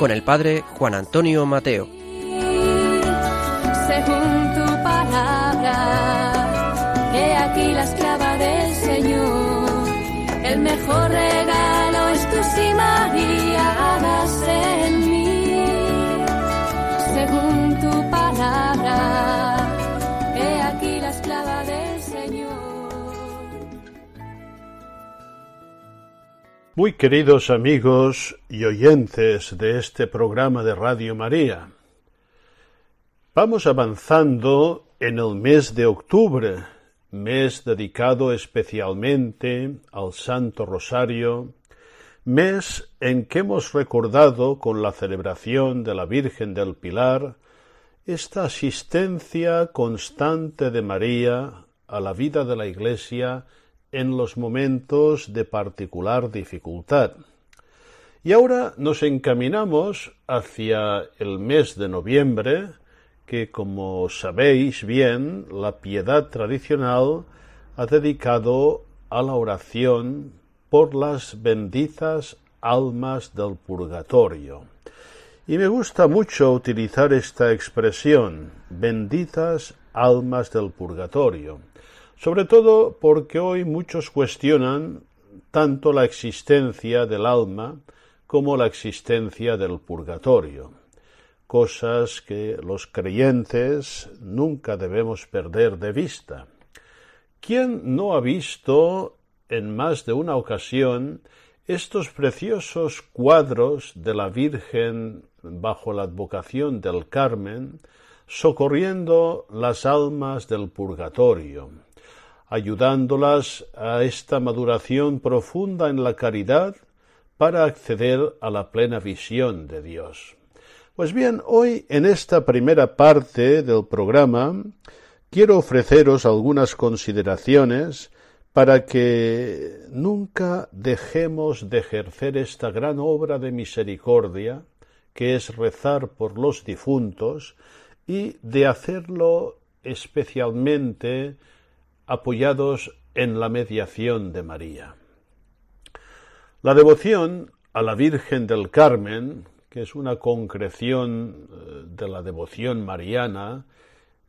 Con el padre Juan Antonio Mateo. según tu palabra. He aquí la Muy queridos amigos y oyentes de este programa de Radio María, vamos avanzando en el mes de octubre, mes dedicado especialmente al Santo Rosario, mes en que hemos recordado con la celebración de la Virgen del Pilar esta asistencia constante de María a la vida de la Iglesia en los momentos de particular dificultad. Y ahora nos encaminamos hacia el mes de noviembre, que como sabéis bien, la piedad tradicional ha dedicado a la oración por las benditas almas del purgatorio. Y me gusta mucho utilizar esta expresión, benditas almas del purgatorio, sobre todo porque hoy muchos cuestionan tanto la existencia del alma como la existencia del purgatorio, cosas que los creyentes nunca debemos perder de vista. ¿Quién no ha visto en más de una ocasión estos preciosos cuadros de la Virgen bajo la advocación del Carmen, socorriendo las almas del purgatorio, ayudándolas a esta maduración profunda en la caridad para acceder a la plena visión de Dios. Pues bien, hoy en esta primera parte del programa quiero ofreceros algunas consideraciones para que nunca dejemos de ejercer esta gran obra de misericordia que es rezar por los difuntos y de hacerlo especialmente apoyados en la mediación de María. La devoción a la Virgen del Carmen, que es una concreción eh, de la devoción mariana,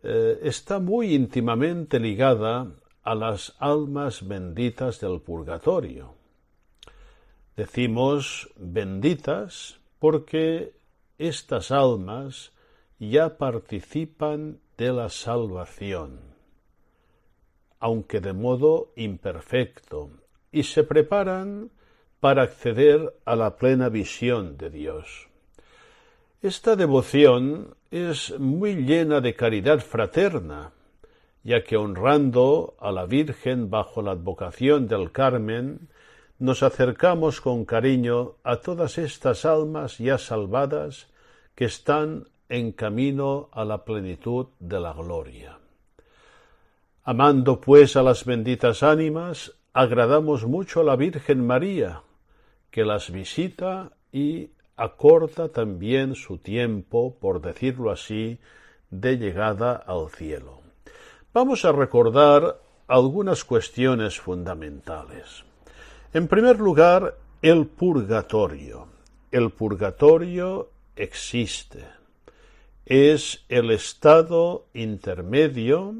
eh, está muy íntimamente ligada a las almas benditas del purgatorio. Decimos benditas porque estas almas ya participan de la salvación, aunque de modo imperfecto, y se preparan para acceder a la plena visión de Dios. Esta devoción es muy llena de caridad fraterna, ya que honrando a la Virgen bajo la advocación del Carmen, nos acercamos con cariño a todas estas almas ya salvadas que están en camino a la plenitud de la gloria. Amando pues a las benditas ánimas, agradamos mucho a la Virgen María, que las visita y acorta también su tiempo, por decirlo así, de llegada al cielo. Vamos a recordar algunas cuestiones fundamentales. En primer lugar, el purgatorio. El purgatorio existe. Es el estado intermedio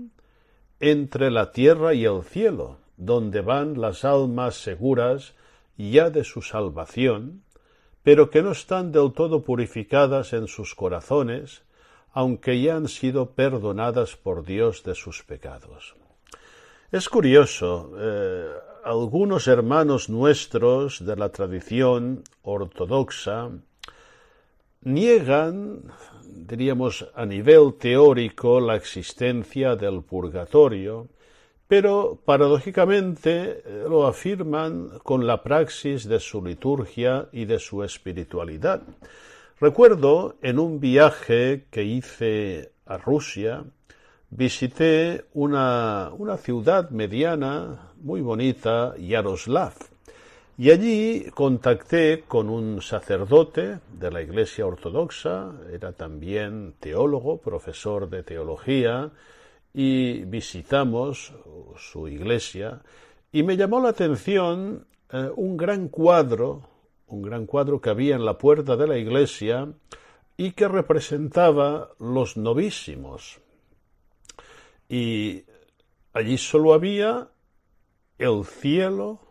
entre la tierra y el cielo, donde van las almas seguras ya de su salvación, pero que no están del todo purificadas en sus corazones, aunque ya han sido perdonadas por Dios de sus pecados. Es curioso, eh, algunos hermanos nuestros de la tradición ortodoxa niegan, diríamos, a nivel teórico la existencia del purgatorio, pero paradójicamente eh, lo afirman con la praxis de su liturgia y de su espiritualidad. Recuerdo en un viaje que hice a Rusia, visité una, una ciudad mediana muy bonita, Yaroslav, y allí contacté con un sacerdote de la Iglesia Ortodoxa, era también teólogo, profesor de teología, y visitamos su iglesia, y me llamó la atención eh, un gran cuadro, un gran cuadro que había en la puerta de la iglesia y que representaba los novísimos. Y allí solo había el cielo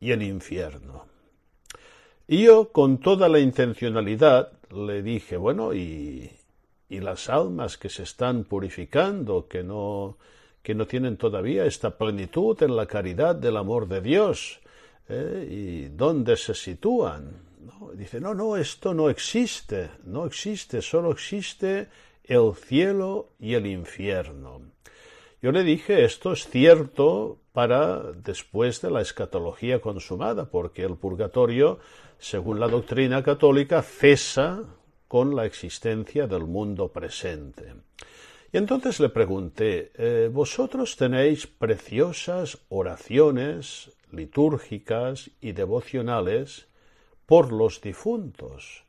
y el infierno. Y yo, con toda la intencionalidad, le dije, bueno, y, y las almas que se están purificando, que no, que no tienen todavía esta plenitud en la caridad del amor de Dios, ¿eh? ¿y dónde se sitúan? Dice, no, no, esto no existe, no existe, solo existe el cielo y el infierno. Yo le dije, esto es cierto para después de la escatología consumada, porque el purgatorio, según la doctrina católica, cesa con la existencia del mundo presente. Y entonces le pregunté, eh, vosotros tenéis preciosas oraciones litúrgicas y devocionales por los difuntos.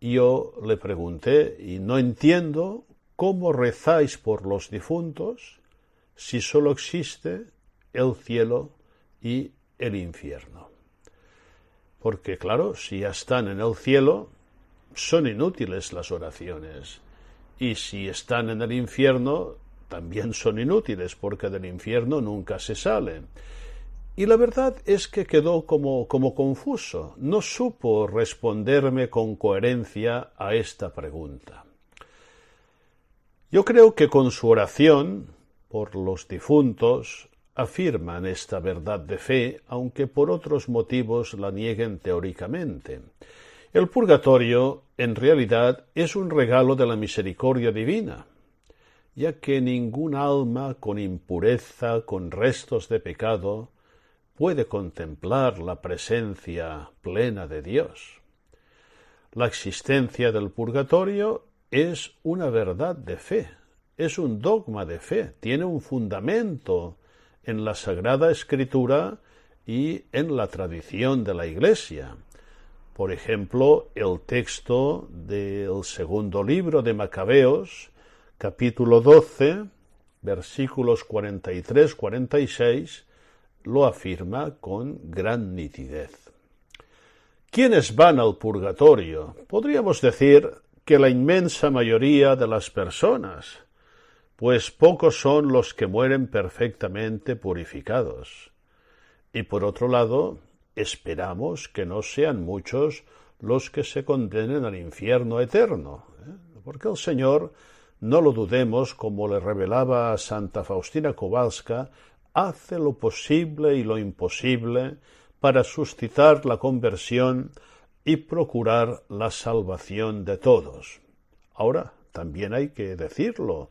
Yo le pregunté, y no entiendo cómo rezáis por los difuntos si sólo existe el cielo y el infierno. Porque claro, si ya están en el cielo, son inútiles las oraciones. Y si están en el infierno, también son inútiles, porque del infierno nunca se sale. Y la verdad es que quedó como, como confuso, no supo responderme con coherencia a esta pregunta. Yo creo que con su oración por los difuntos afirman esta verdad de fe, aunque por otros motivos la nieguen teóricamente. El purgatorio, en realidad, es un regalo de la misericordia divina, ya que ningún alma con impureza, con restos de pecado, puede contemplar la presencia plena de Dios. La existencia del purgatorio es una verdad de fe, es un dogma de fe, tiene un fundamento en la Sagrada Escritura y en la tradición de la Iglesia. Por ejemplo, el texto del segundo libro de Macabeos, capítulo 12, versículos 43-46, lo afirma con gran nitidez. ¿Quiénes van al purgatorio? Podríamos decir que la inmensa mayoría de las personas, pues pocos son los que mueren perfectamente purificados. Y por otro lado, esperamos que no sean muchos los que se condenen al infierno eterno, ¿eh? porque el Señor, no lo dudemos, como le revelaba a Santa Faustina Kowalska, hace lo posible y lo imposible para suscitar la conversión y procurar la salvación de todos. Ahora, también hay que decirlo,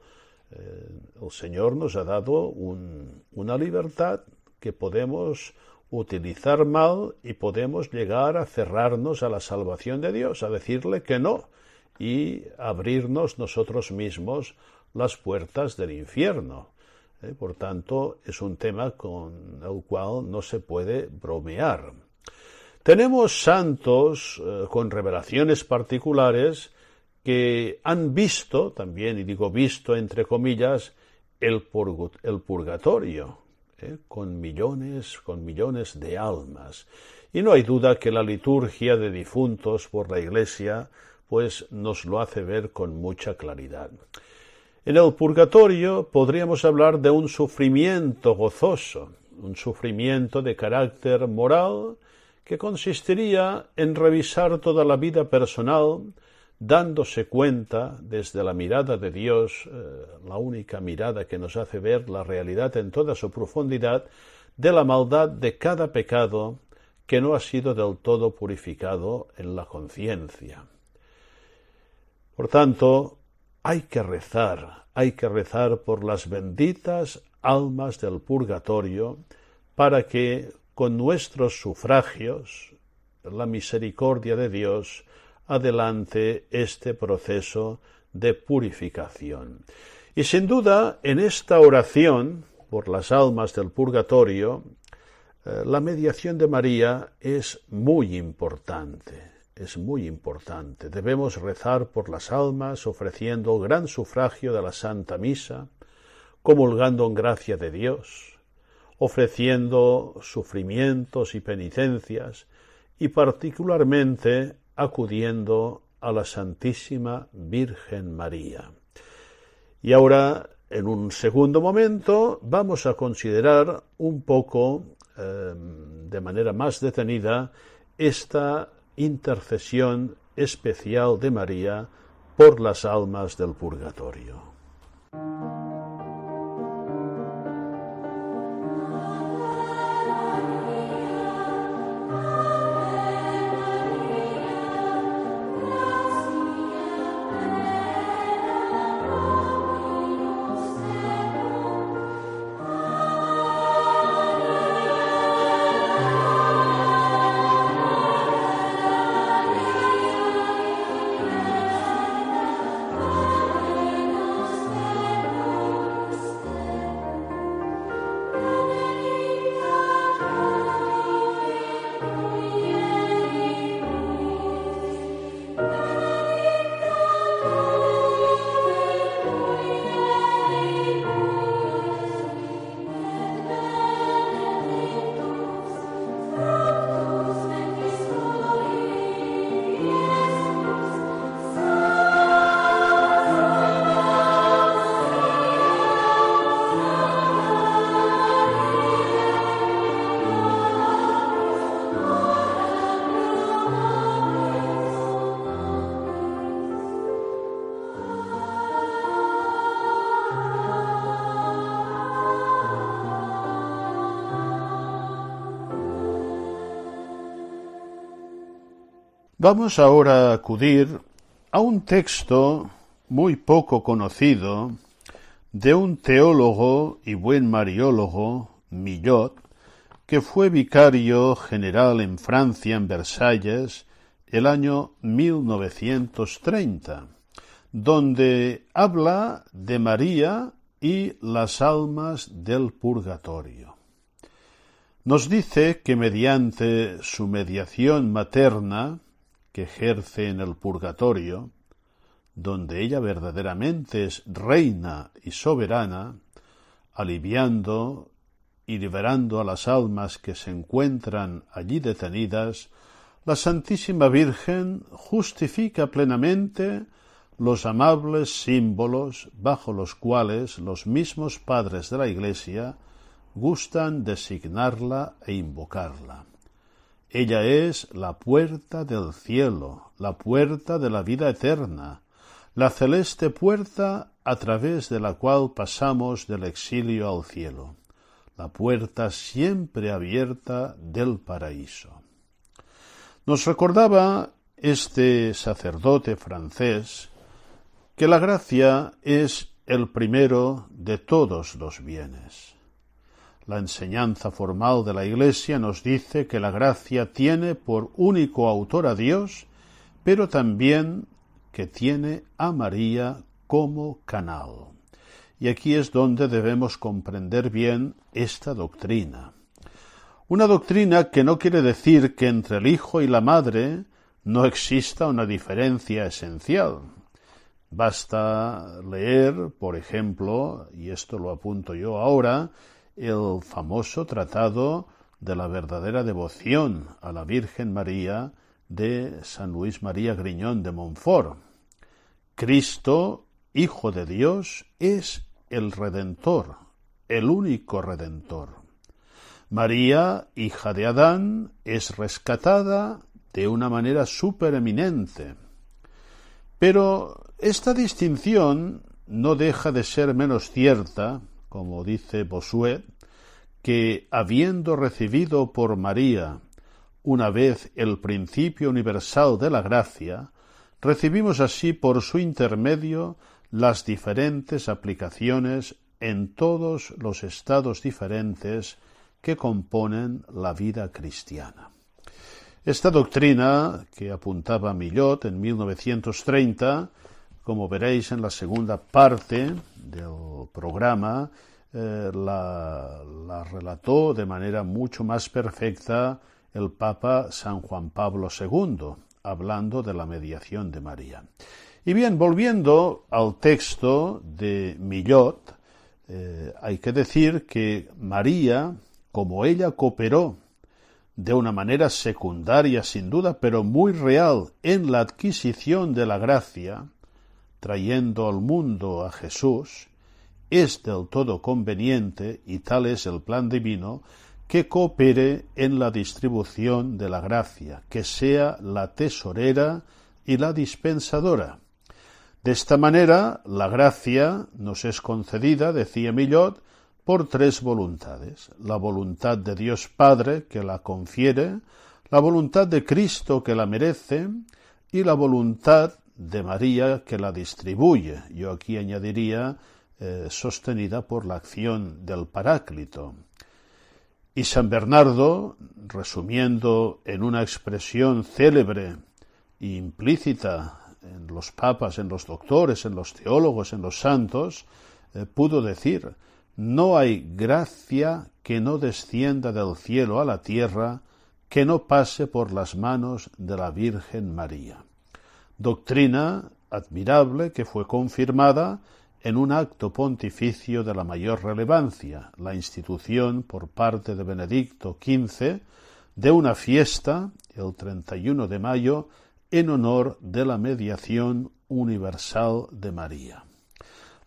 eh, el Señor nos ha dado una libertad que podemos utilizar mal y podemos llegar a cerrarnos a la salvación de Dios, a decirle que no y abrirnos nosotros mismos las puertas del infierno. ¿eh? por tanto, es un tema con el cual no se puede bromear. Tenemos santos eh, con revelaciones particulares que han visto, también, y digo visto entre comillas, el, purgatorio, ¿eh? con millones, con millones de almas. Y no hay duda que la liturgia de difuntos por la Iglesia, pues nos lo hace ver con mucha claridad. En el purgatorio podríamos hablar de un sufrimiento gozoso, un sufrimiento de carácter moral que consistiría en revisar toda la vida personal, dándose cuenta desde la mirada de Dios, eh, la única mirada que nos hace ver la realidad en toda su profundidad, de la maldad de cada pecado que no ha sido del todo purificado en la conciencia. Por tanto, hay que rezar, hay que rezar por las benditas almas del purgatorio para que con nuestros sufragios la misericordia de Dios adelante este proceso de purificación. Y sin duda, en esta oración por las almas del purgatorio, eh, la mediación de María es muy importante, es muy importante. Debemos rezar por las almas ofreciendo gran sufragio de la Santa Misa, comulgando en gracia de Dios, ofreciendo sufrimientos y penitencias, y particularmente acudiendo a la Santísima Virgen María. Y ahora, en un segundo momento, vamos a considerar un poco, em, de manera más detenida, esta intercesión especial de María por las almas del purgatorio. Vamos ahora a acudir a un texto muy poco conocido de un teólogo y buen mariólogo, Millot, que fue vicario general en Francia, en Versalles, el año 1930, donde habla de María y las almas del purgatorio. Nos dice que mediante su mediación materna, ejerce en el purgatorio, donde ella verdaderamente es reina y soberana, aliviando y liberando a las almas que se encuentran allí detenidas, la Santísima Virgen justifica plenamente los amables símbolos bajo los cuales los mismos padres de la Iglesia gustan designarla e invocarla. Ella es la puerta del cielo, la puerta de la vida eterna, la celeste puerta a través de la cual pasamos del exilio al cielo, la puerta siempre abierta del paraíso. Nos recordaba este sacerdote francés que la gracia es el primero de todos los bienes. La enseñanza formal de la Iglesia nos dice que la gracia tiene por único autor a Dios, pero también que tiene a María como canal. Y aquí es donde debemos comprender bien esta doctrina. Una doctrina que no quiere decir que entre el Hijo y la Madre no exista una diferencia esencial. Basta leer, por ejemplo, y esto lo apunto yo ahora, el famoso tratado de la verdadera devoción a la Virgen María de San Luis María Griñón de Montfort. Cristo, Hijo de Dios, es el Redentor, el único Redentor. María, hija de Adán, es rescatada de una manera supereminente. Pero esta distinción no deja de ser menos cierta como dice Bossuet, que habiendo recibido por María una vez el principio universal de la gracia, recibimos así por su intermedio las diferentes aplicaciones en todos los estados diferentes que componen la vida cristiana. Esta doctrina que apuntaba Millot en 1930, como veréis en la segunda parte del programa, eh, la, la, relató de manera mucho más perfecta el Papa San Juan Pablo II, hablando de la mediación de María. Y bien, volviendo al texto de Millot, eh, hay que decir que María, como ella cooperó de una manera secundaria sin duda, pero muy real en la adquisición de la gracia, trayendo al mundo a Jesús, es del todo conveniente, y tal es el plan divino, que coopere en la distribución de la gracia, que sea la tesorera y la dispensadora. De esta manera, la gracia nos es concedida, decía Millot, por tres voluntades. La voluntad de Dios Padre, que la confiere, la voluntad de Cristo, que la merece, y la voluntad de María, que la distribuye. Yo aquí añadiría eh, sostenida por la acción del Paráclito. Y San Bernardo, resumiendo en una expresión célebre e implícita en los papas, en los doctores, en los teólogos, en los santos, eh, pudo decir, no hay gracia que no descienda del cielo a la tierra, que no pase por las manos de la Virgen María. Doctrina admirable que fue confirmada en un acto pontificio de la mayor relevancia, la institución por parte de Benedicto XV de una fiesta, el 31 de mayo, en honor de la mediación universal de María.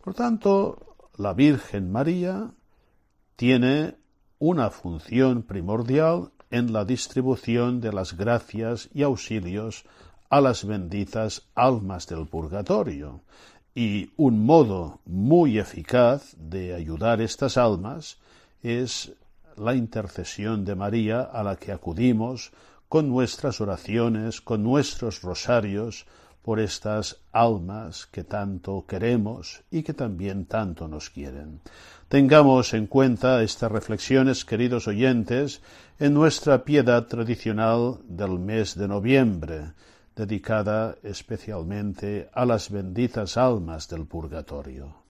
Por tanto, la Virgen María tiene una función primordial en la distribución de las gracias y auxilios a las benditas almas del purgatorio, y un modo muy eficaz de ayudar estas almas es la intercesión de María a la que acudimos con nuestras oraciones, con nuestros rosarios, por estas almas que tanto queremos y que también tanto nos quieren. Tengamos en cuenta estas reflexiones, queridos oyentes, en nuestra piedad tradicional del mes de noviembre, dedicada especialmente a las benditas almas del purgatorio.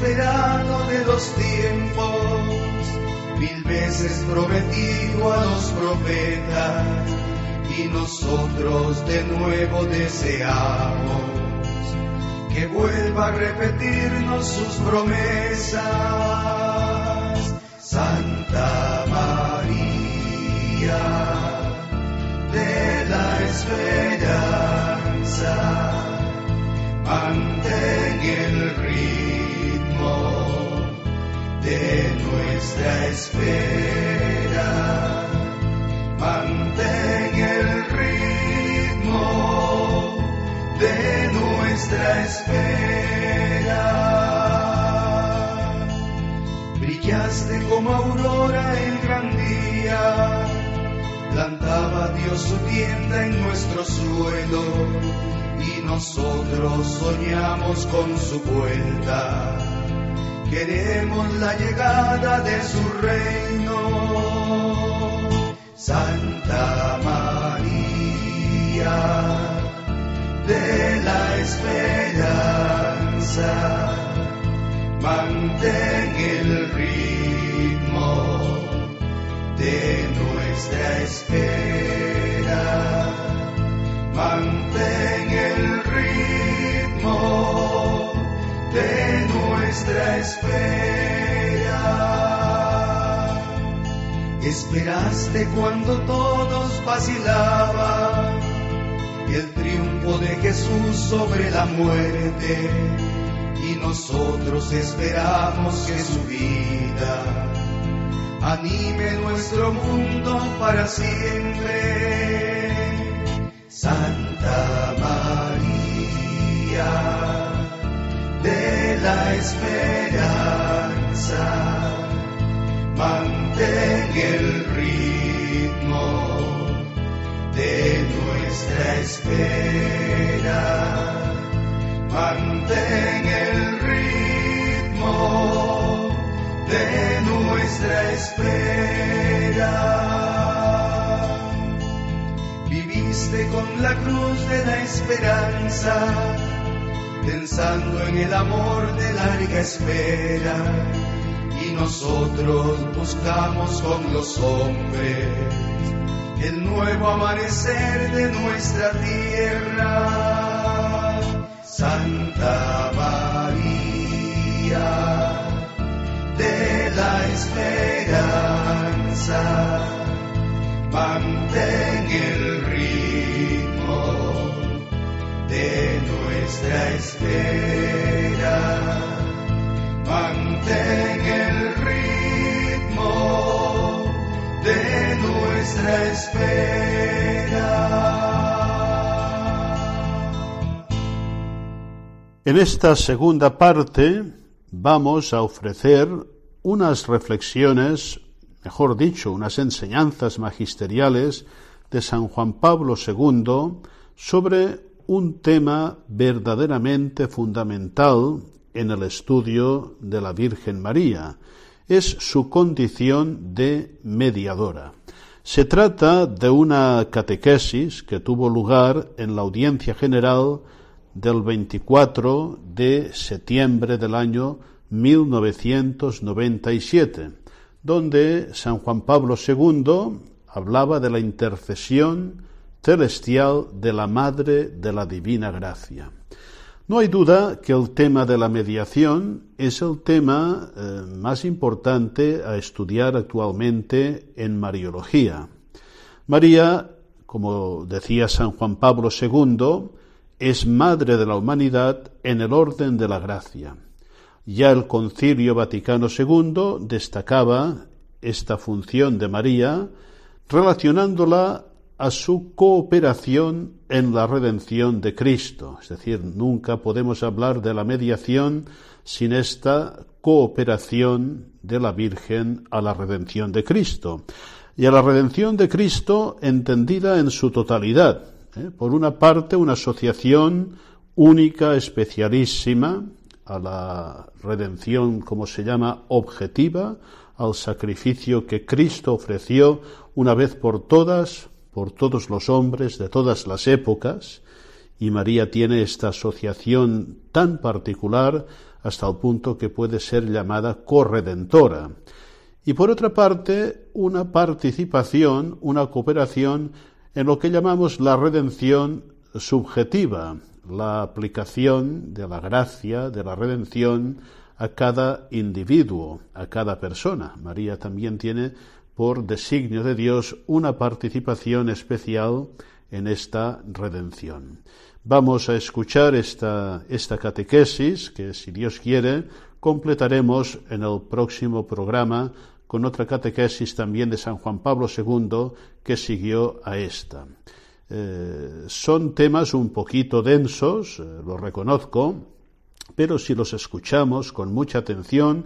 De los tiempos, mil veces prometido a los profetas, y nosotros de nuevo deseamos que vuelva a repetirnos sus promesas. Santa María de la esperanza, mantén de nuestra espera. Mantén el ritmo de nuestra espera. Brillaste como aurora el gran día, plantaba Dios su tienda en nuestro suelo y nosotros soñamos con su vuelta. Queremos la llegada de su reino. Santa María espera. Esperaste cuando todos vacilaban el triunfo de Jesús sobre la muerte y nosotros esperamos que su vida anime nuestro mundo para siempre. Santa María de la mantén el ritmo de nuestra espera. Mantén el ritmo de nuestra espera con la cruz de la esperanza, pensando en el amor de larga espera. Nosotros buscamos con los hombres el nuevo amanecer de nuestra tierra. Santa María de la esperanza, mantén el de nuestra espera. Mantén el espera. En esta segunda parte vamos a ofrecer unas reflexiones, mejor dicho, unas enseñanzas magisteriales de San Juan Pablo II sobre un tema verdaderamente fundamental en el estudio de la Virgen María. Es su condición de mediadora. Se trata de una catequesis que tuvo lugar en la audiencia general del 24 de septiembre del año 1997, donde San Juan Pablo II hablaba de la intercesión celestial de la Madre de la Divina Gracia. No hay duda que el tema de la mediación es el tema eh, más importante a estudiar actualmente en Mariología. María, como decía San Juan Pablo II, es Madre de la humanidad en el orden de la gracia. Ya el Concilio Vaticano II destacaba esta función de María relacionándola a su cooperación en la redención de Cristo. Es decir, nunca podemos hablar de la mediación sin esta cooperación de la Virgen a la redención de Cristo. Y a la redención de Cristo entendida en su totalidad. ¿eh? Por una parte, una asociación única, especialísima, a la redención, como se llama, objetiva, al sacrificio que Cristo ofreció una vez por todas por todos los hombres de todas las épocas, y María tiene esta asociación tan particular hasta el punto que puede ser llamada corredentora. Y por otra parte, una participación, una cooperación en lo que llamamos la redención subjetiva, la aplicación de la gracia, de la redención a cada individuo, a cada persona. María también tiene por designio de Dios una participación especial en esta redención. Vamos a escuchar esta, esta catequesis que, si Dios quiere, completaremos en el próximo programa con otra catequesis también de San Juan Pablo II que siguió a esta. Eh, son temas un poquito densos, eh, lo reconozco, pero si los escuchamos con mucha atención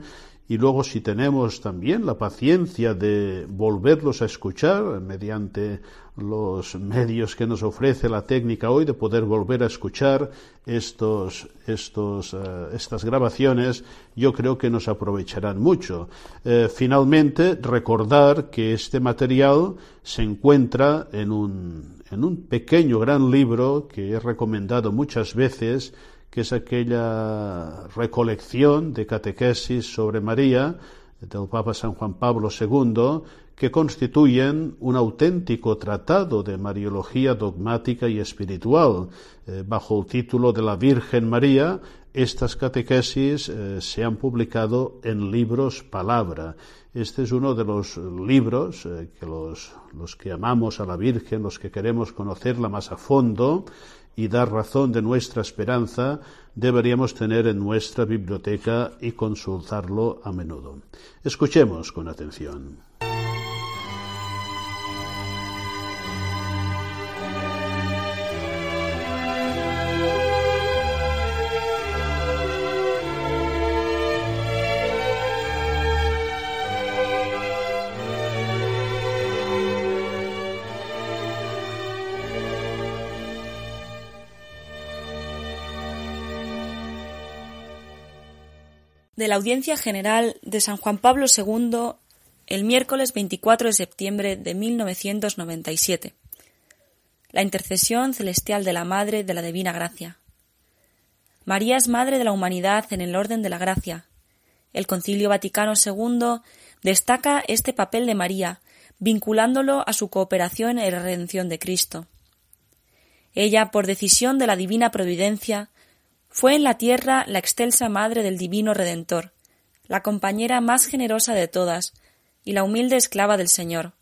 y luego si tenemos también la paciencia de volverlos a escuchar mediante los medios que nos ofrece la técnica hoy de poder volver a escuchar estos, estos, eh, estas grabaciones, yo creo que nos aprovecharán mucho. Eh, finalmente, recordar que este material se encuentra en un, en un pequeño gran libro que he recomendado muchas veces que es aquella recolección de catequesis sobre María del Papa San Juan Pablo II, que constituyen un auténtico tratado de Mariología dogmática y espiritual. Eh, bajo el título de la Virgen María, estas catequesis eh, se han publicado en libros palabra. Este es uno de los libros eh, que los, los que amamos a la Virgen, los que queremos conocerla más a fondo, y dar razón de nuestra esperanza, deberíamos tener en nuestra biblioteca y consultarlo a menudo. Escuchemos con atención. Audiencia General de San Juan Pablo II el miércoles 24 de septiembre de 1997. La intercesión celestial de la Madre de la Divina Gracia. María es Madre de la humanidad en el orden de la gracia. El Concilio Vaticano II destaca este papel de María, vinculándolo a su cooperación en la redención de Cristo. Ella, por decisión de la divina providencia, fue en la tierra la excelsa madre del divino Redentor, la compañera más generosa de todas y la humilde esclava del Señor.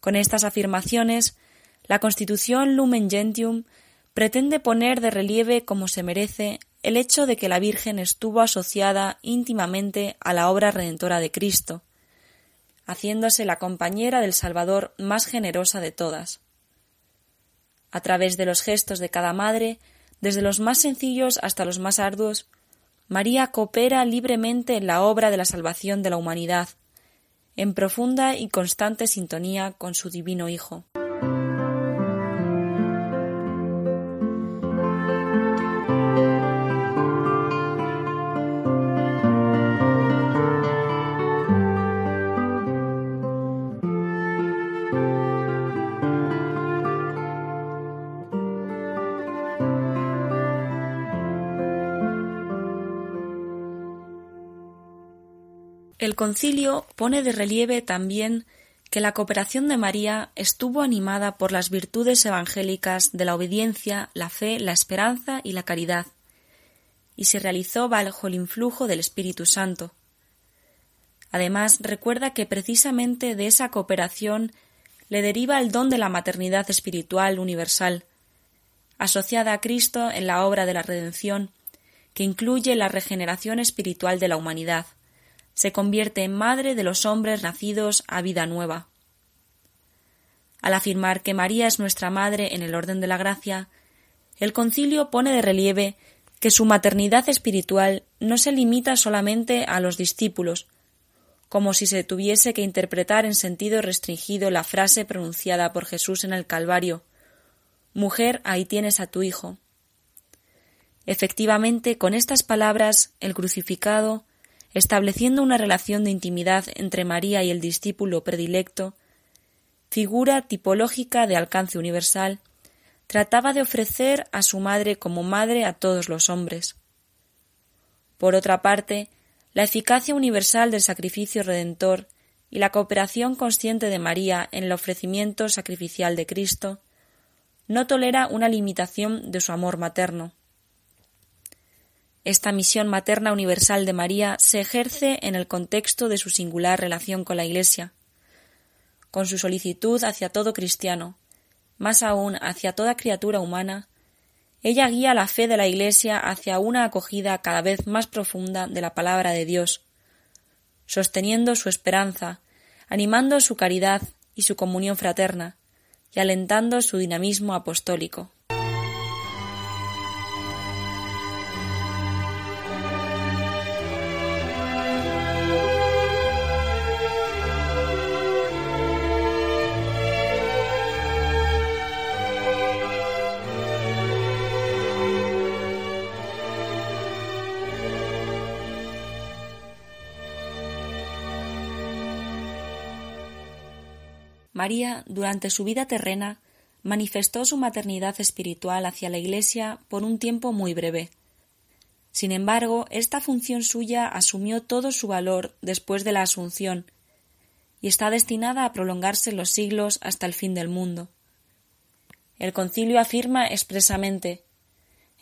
Con estas afirmaciones, la Constitución Lumen Gentium pretende poner de relieve como se merece el hecho de que la Virgen estuvo asociada íntimamente a la obra redentora de Cristo, haciéndose la compañera del Salvador más generosa de todas. A través de los gestos de cada madre desde los más sencillos hasta los más arduos, María coopera libremente en la obra de la salvación de la humanidad, en profunda y constante sintonía con su divino Hijo. El concilio pone de relieve también que la cooperación de María estuvo animada por las virtudes evangélicas de la obediencia, la fe, la esperanza y la caridad, y se realizó bajo el influjo del Espíritu Santo. Además, recuerda que precisamente de esa cooperación le deriva el don de la maternidad espiritual universal, asociada a Cristo en la obra de la redención, que incluye la regeneración espiritual de la humanidad se convierte en madre de los hombres nacidos a vida nueva. Al afirmar que María es nuestra madre en el orden de la gracia, el concilio pone de relieve que su maternidad espiritual no se limita solamente a los discípulos, como si se tuviese que interpretar en sentido restringido la frase pronunciada por Jesús en el Calvario Mujer, ahí tienes a tu hijo. Efectivamente, con estas palabras, el crucificado estableciendo una relación de intimidad entre María y el discípulo predilecto, figura tipológica de alcance universal, trataba de ofrecer a su madre como madre a todos los hombres. Por otra parte, la eficacia universal del sacrificio redentor y la cooperación consciente de María en el ofrecimiento sacrificial de Cristo no tolera una limitación de su amor materno. Esta misión materna universal de María se ejerce en el contexto de su singular relación con la Iglesia, con su solicitud hacia todo cristiano, más aún hacia toda criatura humana, ella guía la fe de la Iglesia hacia una acogida cada vez más profunda de la palabra de Dios, sosteniendo su esperanza, animando su caridad y su comunión fraterna, y alentando su dinamismo apostólico. María, durante su vida terrena, manifestó su maternidad espiritual hacia la Iglesia por un tiempo muy breve. Sin embargo, esta función suya asumió todo su valor después de la Asunción, y está destinada a prolongarse los siglos hasta el fin del mundo. El concilio afirma expresamente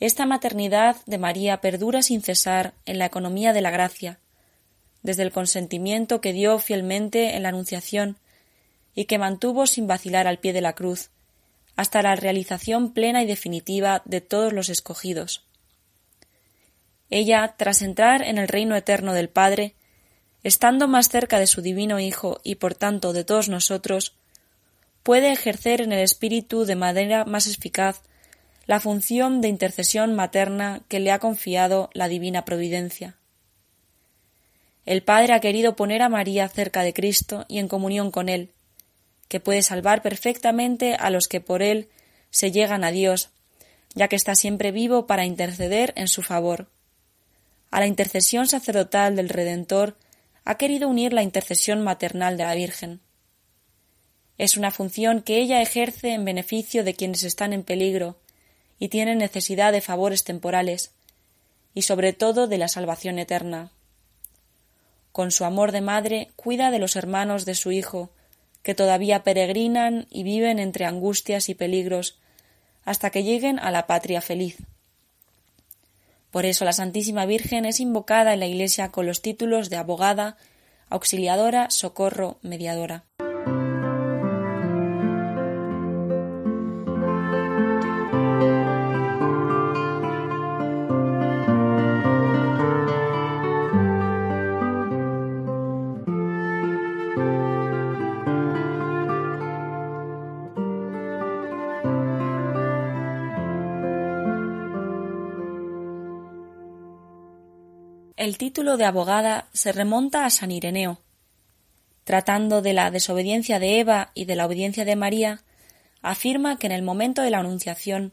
esta maternidad de María perdura sin cesar en la economía de la gracia, desde el consentimiento que dio fielmente en la Anunciación y que mantuvo sin vacilar al pie de la cruz, hasta la realización plena y definitiva de todos los escogidos. Ella, tras entrar en el reino eterno del Padre, estando más cerca de su divino Hijo y por tanto de todos nosotros, puede ejercer en el Espíritu de manera más eficaz la función de intercesión materna que le ha confiado la divina providencia. El Padre ha querido poner a María cerca de Cristo y en comunión con Él, que puede salvar perfectamente a los que por Él se llegan a Dios, ya que está siempre vivo para interceder en su favor. A la intercesión sacerdotal del Redentor ha querido unir la intercesión maternal de la Virgen. Es una función que ella ejerce en beneficio de quienes están en peligro y tienen necesidad de favores temporales, y sobre todo de la salvación eterna. Con su amor de madre cuida de los hermanos de su Hijo, que todavía peregrinan y viven entre angustias y peligros, hasta que lleguen a la patria feliz. Por eso la Santísima Virgen es invocada en la Iglesia con los títulos de abogada, auxiliadora, socorro, mediadora. El título de abogada se remonta a San Ireneo. Tratando de la desobediencia de Eva y de la obediencia de María, afirma que en el momento de la Anunciación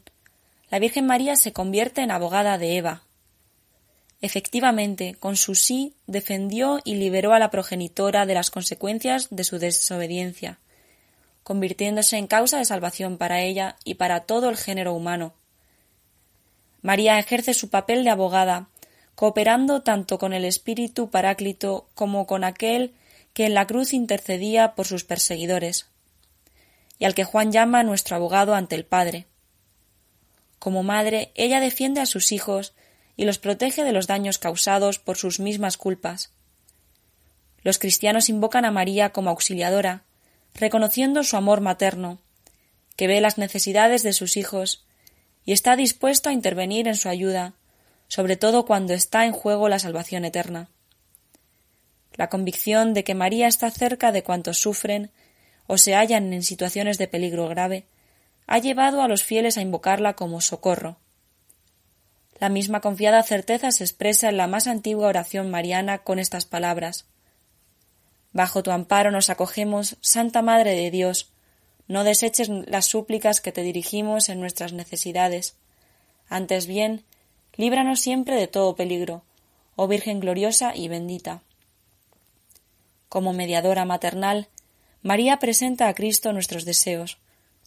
la Virgen María se convierte en abogada de Eva. Efectivamente, con su sí defendió y liberó a la progenitora de las consecuencias de su desobediencia, convirtiéndose en causa de salvación para ella y para todo el género humano. María ejerce su papel de abogada cooperando tanto con el Espíritu Paráclito como con aquel que en la cruz intercedía por sus perseguidores, y al que Juan llama nuestro abogado ante el Padre. Como madre, ella defiende a sus hijos y los protege de los daños causados por sus mismas culpas. Los cristianos invocan a María como auxiliadora, reconociendo su amor materno, que ve las necesidades de sus hijos y está dispuesto a intervenir en su ayuda, sobre todo cuando está en juego la salvación eterna. La convicción de que María está cerca de cuantos sufren o se hallan en situaciones de peligro grave ha llevado a los fieles a invocarla como socorro. La misma confiada certeza se expresa en la más antigua oración mariana con estas palabras Bajo tu amparo nos acogemos, Santa Madre de Dios, no deseches las súplicas que te dirigimos en nuestras necesidades. Antes bien, líbranos siempre de todo peligro, oh Virgen gloriosa y bendita. Como mediadora maternal, María presenta a Cristo nuestros deseos,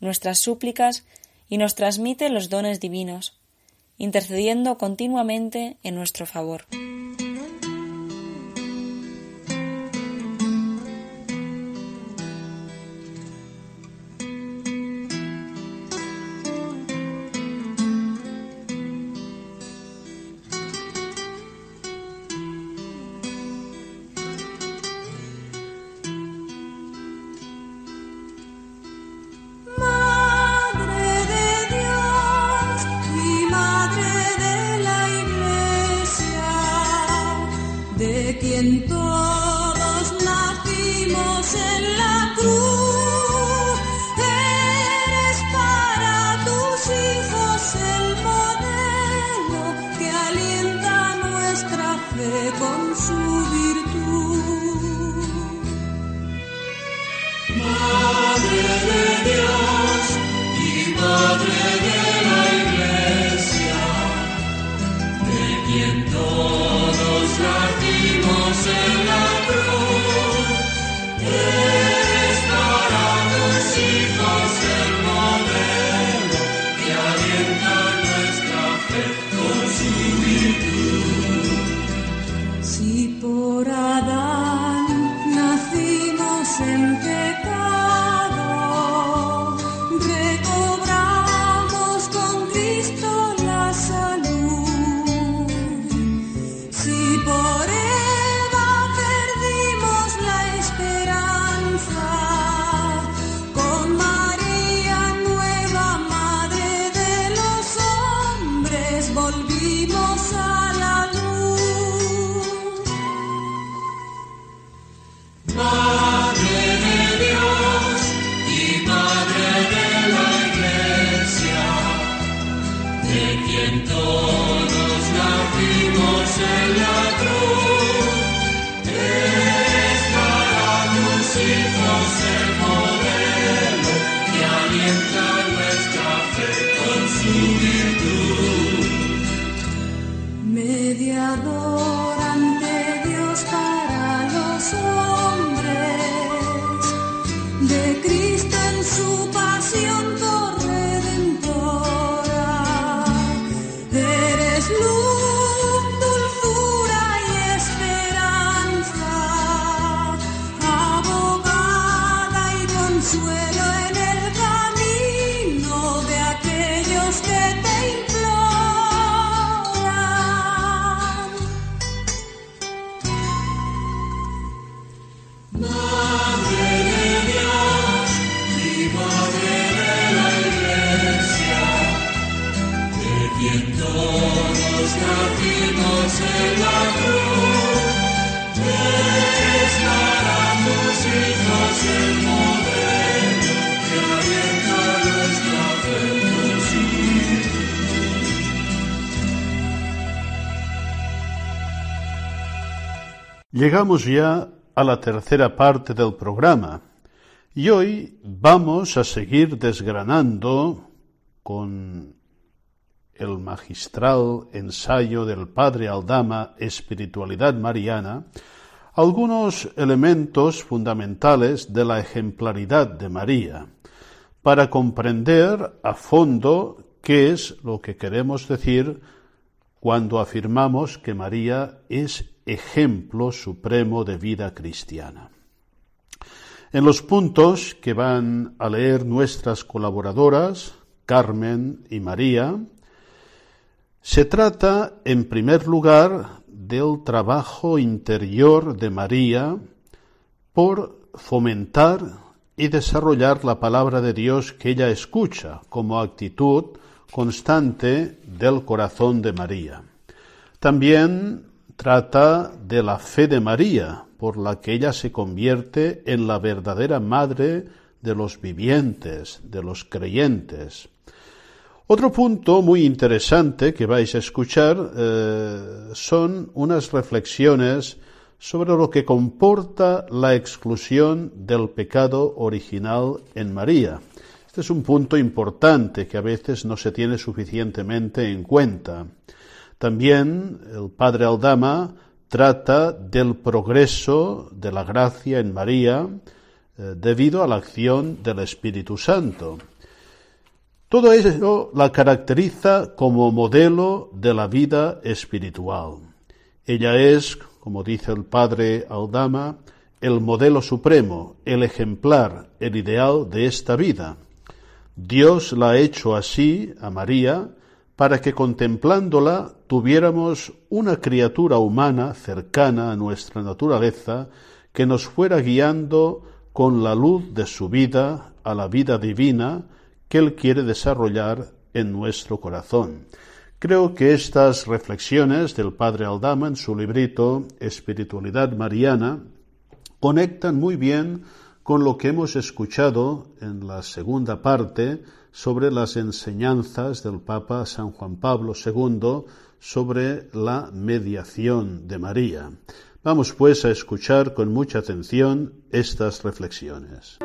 nuestras súplicas y nos transmite los dones divinos, intercediendo continuamente en nuestro favor. volvimos a Llegamos ya a la tercera parte del programa. Y hoy vamos a seguir desgranando con el magistral ensayo del padre Aldama Espiritualidad Mariana algunos elementos fundamentales de la ejemplaridad de María para comprender a fondo qué es lo que queremos decir cuando afirmamos que María es ejemplo supremo de vida cristiana. En los puntos que van a leer nuestras colaboradoras, Carmen y María, se trata, en primer lugar, del trabajo interior de María por fomentar y desarrollar la palabra de Dios que ella escucha como actitud constante del corazón de María. También trata de la fe de María, por la que ella se convierte en la verdadera madre de los vivientes, de los creyentes. Otro punto muy interesante que vais a escuchar eh, son unas reflexiones sobre lo que comporta la exclusión del pecado original en María. Este es un punto importante que a veces no se tiene suficientemente en cuenta. También el padre Aldama trata del progreso de la gracia en María eh, debido a la acción del Espíritu Santo. Todo eso la caracteriza como modelo de la vida espiritual. Ella es, como dice el padre Aldama, el modelo supremo, el ejemplar, el ideal de esta vida. Dios la ha hecho así a María para que contemplándola tuviéramos una criatura humana cercana a nuestra naturaleza que nos fuera guiando con la luz de su vida a la vida divina que Él quiere desarrollar en nuestro corazón. Creo que estas reflexiones del Padre Aldama en su librito Espiritualidad Mariana conectan muy bien con lo que hemos escuchado en la segunda parte sobre las enseñanzas del Papa San Juan Pablo II sobre la mediación de María. Vamos pues a escuchar con mucha atención estas reflexiones.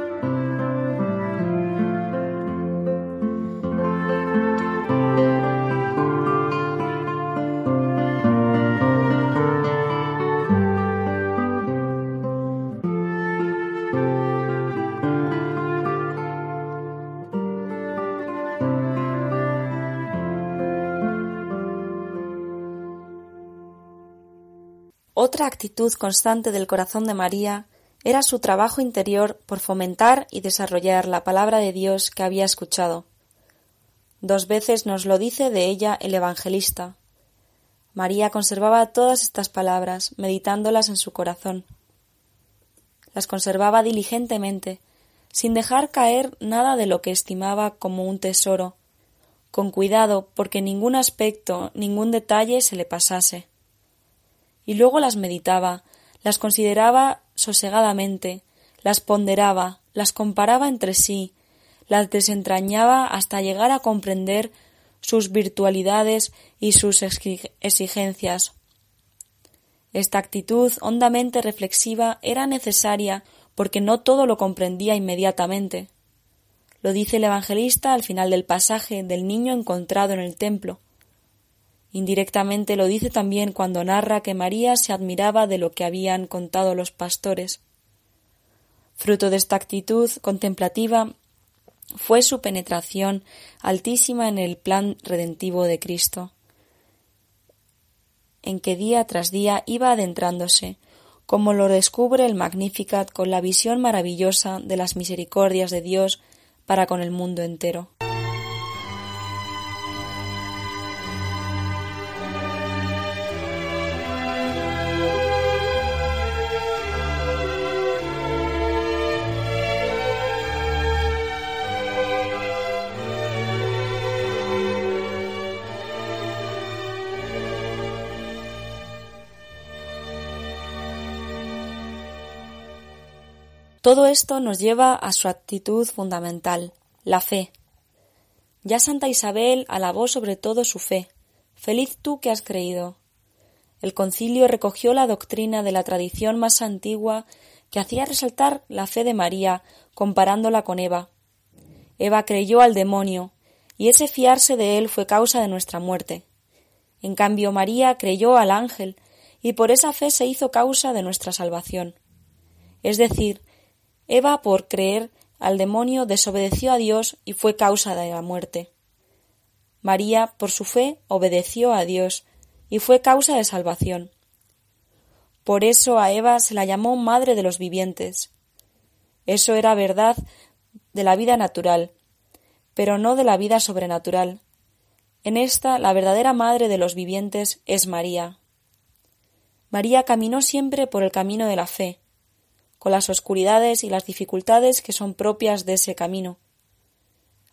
Actitud constante del corazón de María era su trabajo interior por fomentar y desarrollar la palabra de Dios que había escuchado. Dos veces nos lo dice de ella el evangelista. María conservaba todas estas palabras, meditándolas en su corazón. Las conservaba diligentemente, sin dejar caer nada de lo que estimaba como un tesoro, con cuidado porque ningún aspecto, ningún detalle se le pasase y luego las meditaba, las consideraba sosegadamente, las ponderaba, las comparaba entre sí, las desentrañaba hasta llegar a comprender sus virtualidades y sus exigencias. Esta actitud hondamente reflexiva era necesaria porque no todo lo comprendía inmediatamente. Lo dice el evangelista al final del pasaje del niño encontrado en el templo. Indirectamente lo dice también cuando narra que María se admiraba de lo que habían contado los pastores. Fruto de esta actitud contemplativa fue su penetración altísima en el plan redentivo de Cristo, en que día tras día iba adentrándose, como lo descubre el Magnificat con la visión maravillosa de las misericordias de Dios para con el mundo entero. Todo esto nos lleva a su actitud fundamental, la fe. Ya Santa Isabel alabó sobre todo su fe. Feliz tú que has creído. El concilio recogió la doctrina de la tradición más antigua que hacía resaltar la fe de María comparándola con Eva. Eva creyó al demonio, y ese fiarse de él fue causa de nuestra muerte. En cambio, María creyó al ángel, y por esa fe se hizo causa de nuestra salvación. Es decir, Eva, por creer al demonio, desobedeció a Dios y fue causa de la muerte. María, por su fe, obedeció a Dios y fue causa de salvación. Por eso a Eva se la llamó madre de los vivientes. Eso era verdad de la vida natural, pero no de la vida sobrenatural. En esta la verdadera madre de los vivientes es María. María caminó siempre por el camino de la fe, con las oscuridades y las dificultades que son propias de ese camino.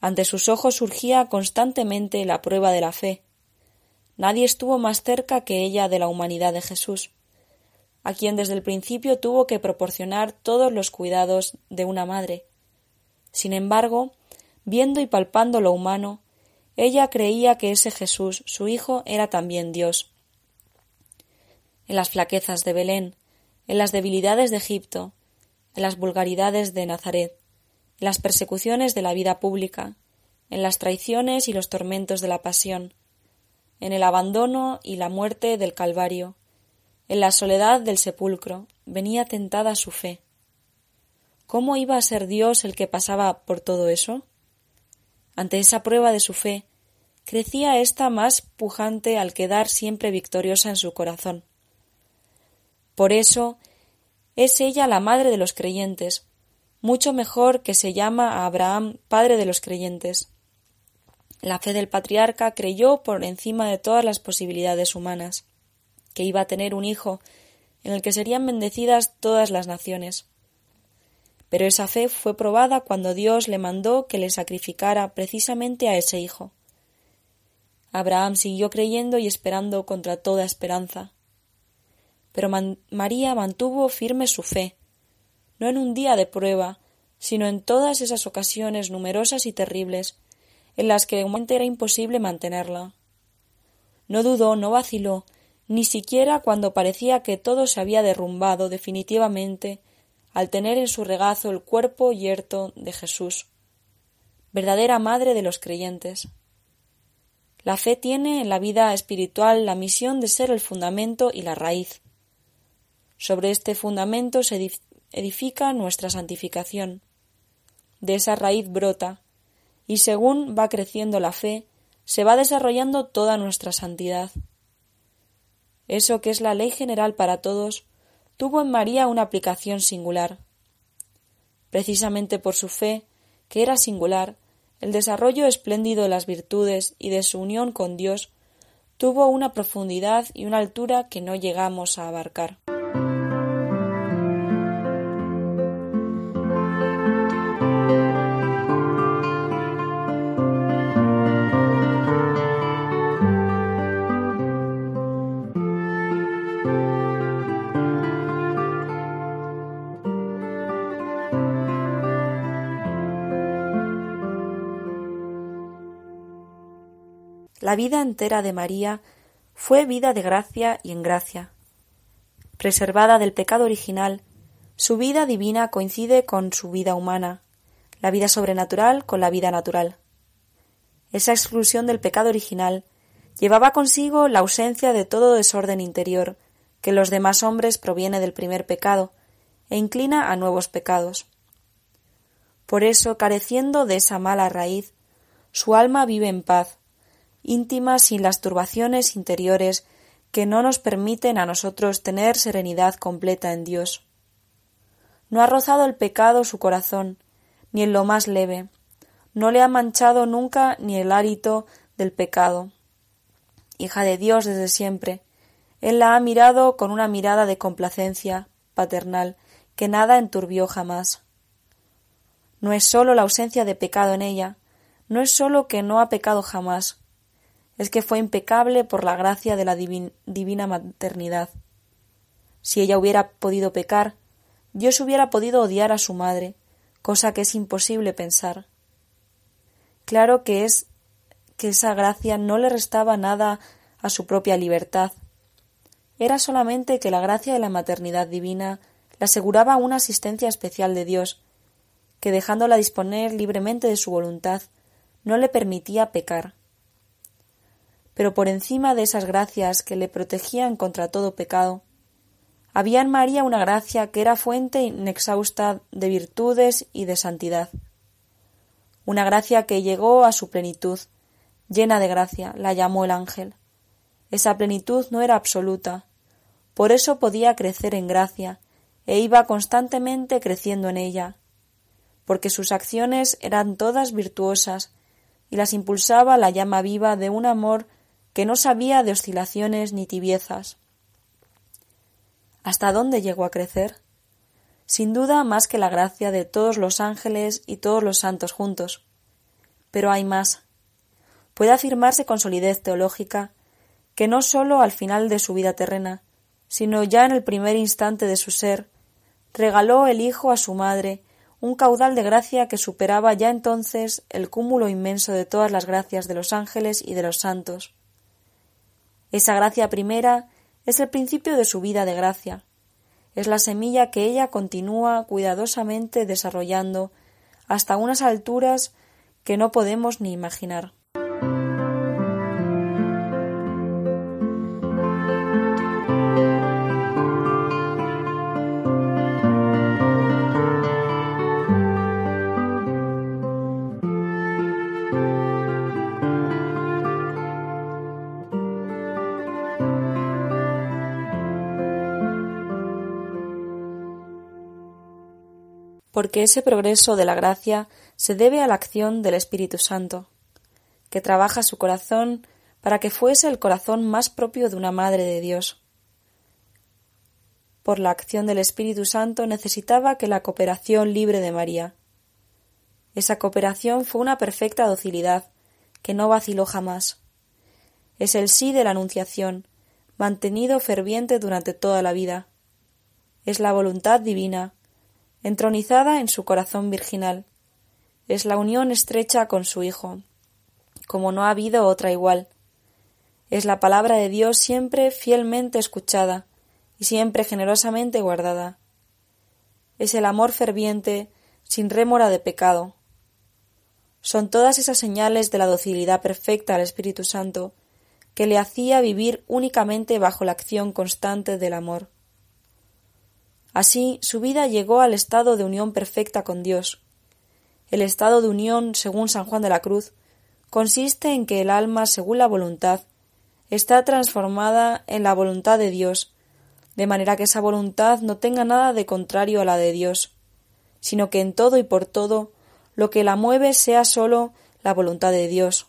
Ante sus ojos surgía constantemente la prueba de la fe. Nadie estuvo más cerca que ella de la humanidad de Jesús, a quien desde el principio tuvo que proporcionar todos los cuidados de una madre. Sin embargo, viendo y palpando lo humano, ella creía que ese Jesús, su Hijo, era también Dios. En las flaquezas de Belén, en las debilidades de Egipto, en las vulgaridades de Nazaret, en las persecuciones de la vida pública, en las traiciones y los tormentos de la pasión, en el abandono y la muerte del Calvario, en la soledad del sepulcro, venía tentada su fe. ¿Cómo iba a ser Dios el que pasaba por todo eso? Ante esa prueba de su fe, crecía ésta más pujante al quedar siempre victoriosa en su corazón. Por eso es ella la madre de los creyentes, mucho mejor que se llama a Abraham padre de los creyentes. La fe del patriarca creyó por encima de todas las posibilidades humanas, que iba a tener un hijo en el que serían bendecidas todas las naciones. Pero esa fe fue probada cuando Dios le mandó que le sacrificara precisamente a ese hijo. Abraham siguió creyendo y esperando contra toda esperanza pero María mantuvo firme su fe, no en un día de prueba, sino en todas esas ocasiones numerosas y terribles en las que de era imposible mantenerla. No dudó, no vaciló, ni siquiera cuando parecía que todo se había derrumbado definitivamente al tener en su regazo el cuerpo yerto de Jesús, verdadera madre de los creyentes. La fe tiene en la vida espiritual la misión de ser el fundamento y la raíz. Sobre este fundamento se edifica nuestra santificación. De esa raíz brota, y según va creciendo la fe, se va desarrollando toda nuestra santidad. Eso que es la ley general para todos, tuvo en María una aplicación singular. Precisamente por su fe, que era singular, el desarrollo espléndido de las virtudes y de su unión con Dios tuvo una profundidad y una altura que no llegamos a abarcar. La vida entera de María fue vida de gracia y en gracia. Preservada del pecado original, su vida divina coincide con su vida humana, la vida sobrenatural con la vida natural. Esa exclusión del pecado original Llevaba consigo la ausencia de todo desorden interior, que los demás hombres proviene del primer pecado, e inclina a nuevos pecados. Por eso, careciendo de esa mala raíz, su alma vive en paz, íntima sin las turbaciones interiores que no nos permiten a nosotros tener serenidad completa en Dios. No ha rozado el pecado su corazón, ni en lo más leve, no le ha manchado nunca ni el hálito del pecado. Hija de Dios desde siempre, él la ha mirado con una mirada de complacencia paternal que nada enturbió jamás. No es sólo la ausencia de pecado en ella, no es sólo que no ha pecado jamás, es que fue impecable por la gracia de la divina maternidad. Si ella hubiera podido pecar, Dios hubiera podido odiar a su madre, cosa que es imposible pensar. Claro que es que esa gracia no le restaba nada a su propia libertad. Era solamente que la gracia de la maternidad divina le aseguraba una asistencia especial de Dios, que dejándola disponer libremente de su voluntad, no le permitía pecar. Pero por encima de esas gracias que le protegían contra todo pecado, había en María una gracia que era fuente inexhausta de virtudes y de santidad. Una gracia que llegó a su plenitud, llena de gracia, la llamó el ángel. Esa plenitud no era absoluta, por eso podía crecer en gracia, e iba constantemente creciendo en ella, porque sus acciones eran todas virtuosas, y las impulsaba la llama viva de un amor que no sabía de oscilaciones ni tibiezas. ¿Hasta dónde llegó a crecer? Sin duda más que la gracia de todos los ángeles y todos los santos juntos. Pero hay más. Puede afirmarse con solidez teológica que no sólo al final de su vida terrena, sino ya en el primer instante de su ser, regaló el Hijo a su madre un caudal de gracia que superaba ya entonces el cúmulo inmenso de todas las gracias de los ángeles y de los santos. Esa gracia primera es el principio de su vida de gracia. Es la semilla que ella continúa cuidadosamente desarrollando hasta unas alturas que no podemos ni imaginar. Porque ese progreso de la gracia se debe a la acción del Espíritu Santo, que trabaja su corazón para que fuese el corazón más propio de una Madre de Dios. Por la acción del Espíritu Santo necesitaba que la cooperación libre de María. Esa cooperación fue una perfecta docilidad, que no vaciló jamás. Es el sí de la Anunciación, mantenido ferviente durante toda la vida. Es la voluntad divina, entronizada en su corazón virginal. Es la unión estrecha con su Hijo, como no ha habido otra igual. Es la palabra de Dios siempre fielmente escuchada y siempre generosamente guardada. Es el amor ferviente, sin rémora de pecado. Son todas esas señales de la docilidad perfecta al Espíritu Santo que le hacía vivir únicamente bajo la acción constante del amor. Así su vida llegó al estado de unión perfecta con Dios. El estado de unión, según San Juan de la Cruz, consiste en que el alma, según la voluntad, está transformada en la voluntad de Dios, de manera que esa voluntad no tenga nada de contrario a la de Dios, sino que en todo y por todo lo que la mueve sea sólo la voluntad de Dios.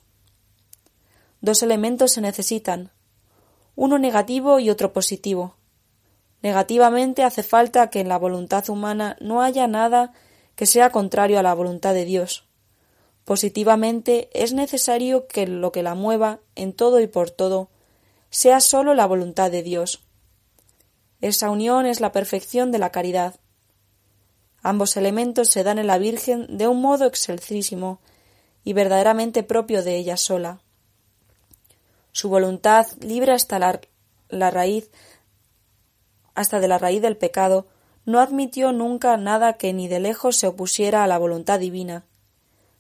Dos elementos se necesitan, uno negativo y otro positivo. Negativamente hace falta que en la voluntad humana no haya nada que sea contrario a la voluntad de Dios. Positivamente es necesario que lo que la mueva en todo y por todo sea sólo la voluntad de Dios. Esa unión es la perfección de la caridad. Ambos elementos se dan en la Virgen de un modo excelsísimo y verdaderamente propio de ella sola. Su voluntad libre hasta la, la raíz hasta de la raíz del pecado, no admitió nunca nada que ni de lejos se opusiera a la voluntad divina,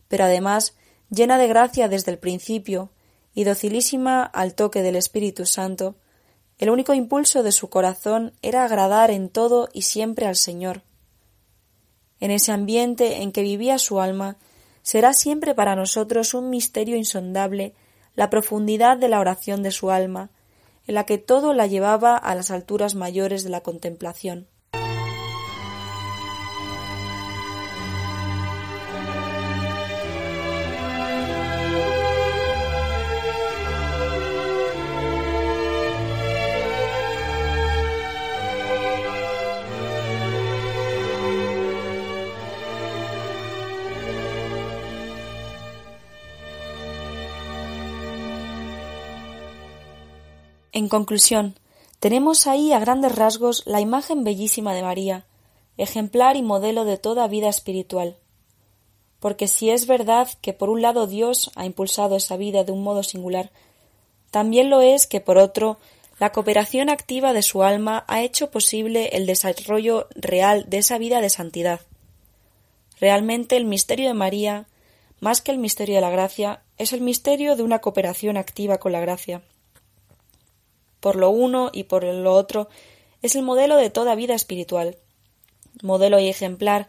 pero además, llena de gracia desde el principio, y docilísima al toque del Espíritu Santo, el único impulso de su corazón era agradar en todo y siempre al Señor. En ese ambiente en que vivía su alma, será siempre para nosotros un misterio insondable la profundidad de la oración de su alma, en la que todo la llevaba a las alturas mayores de la contemplación. En conclusión, tenemos ahí a grandes rasgos la imagen bellísima de María, ejemplar y modelo de toda vida espiritual. Porque si es verdad que por un lado Dios ha impulsado esa vida de un modo singular, también lo es que por otro la cooperación activa de su alma ha hecho posible el desarrollo real de esa vida de santidad. Realmente el misterio de María, más que el misterio de la gracia, es el misterio de una cooperación activa con la gracia por lo uno y por lo otro, es el modelo de toda vida espiritual, modelo y ejemplar,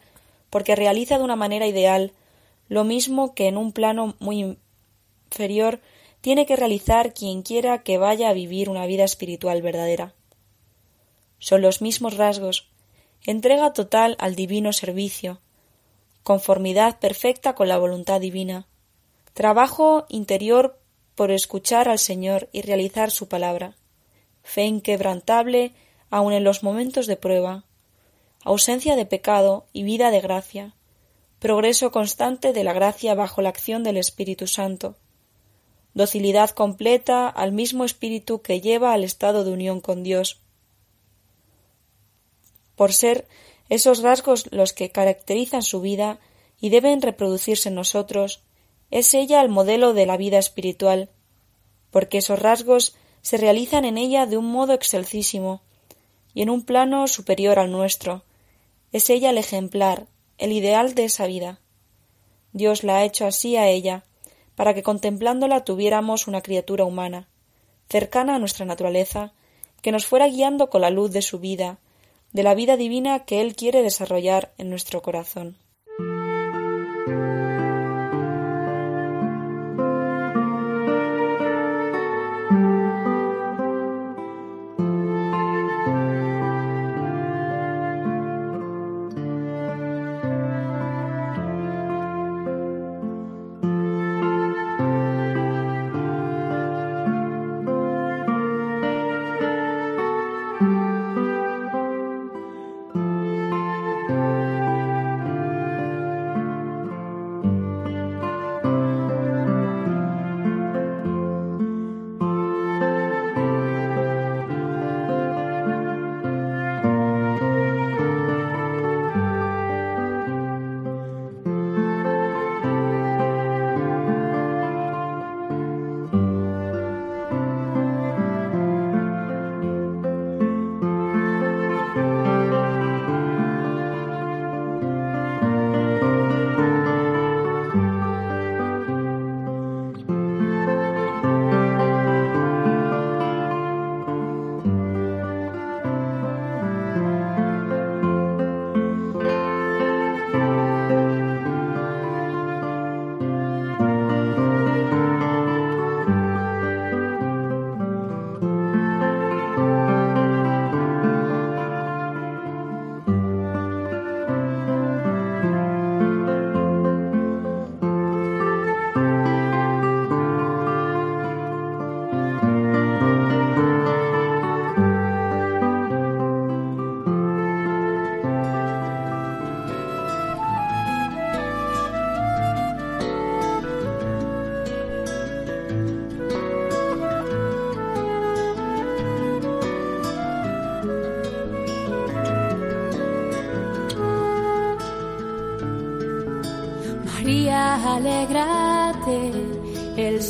porque realiza de una manera ideal lo mismo que en un plano muy inferior tiene que realizar quien quiera que vaya a vivir una vida espiritual verdadera. Son los mismos rasgos, entrega total al divino servicio, conformidad perfecta con la voluntad divina, trabajo interior por escuchar al Señor y realizar su palabra, fe inquebrantable aun en los momentos de prueba, ausencia de pecado y vida de gracia, progreso constante de la gracia bajo la acción del Espíritu Santo, docilidad completa al mismo Espíritu que lleva al estado de unión con Dios. Por ser esos rasgos los que caracterizan su vida y deben reproducirse en nosotros, es ella el modelo de la vida espiritual, porque esos rasgos se realizan en ella de un modo excelsísimo y en un plano superior al nuestro. Es ella el ejemplar, el ideal de esa vida. Dios la ha hecho así a ella, para que contemplándola tuviéramos una criatura humana, cercana a nuestra naturaleza, que nos fuera guiando con la luz de su vida, de la vida divina que Él quiere desarrollar en nuestro corazón.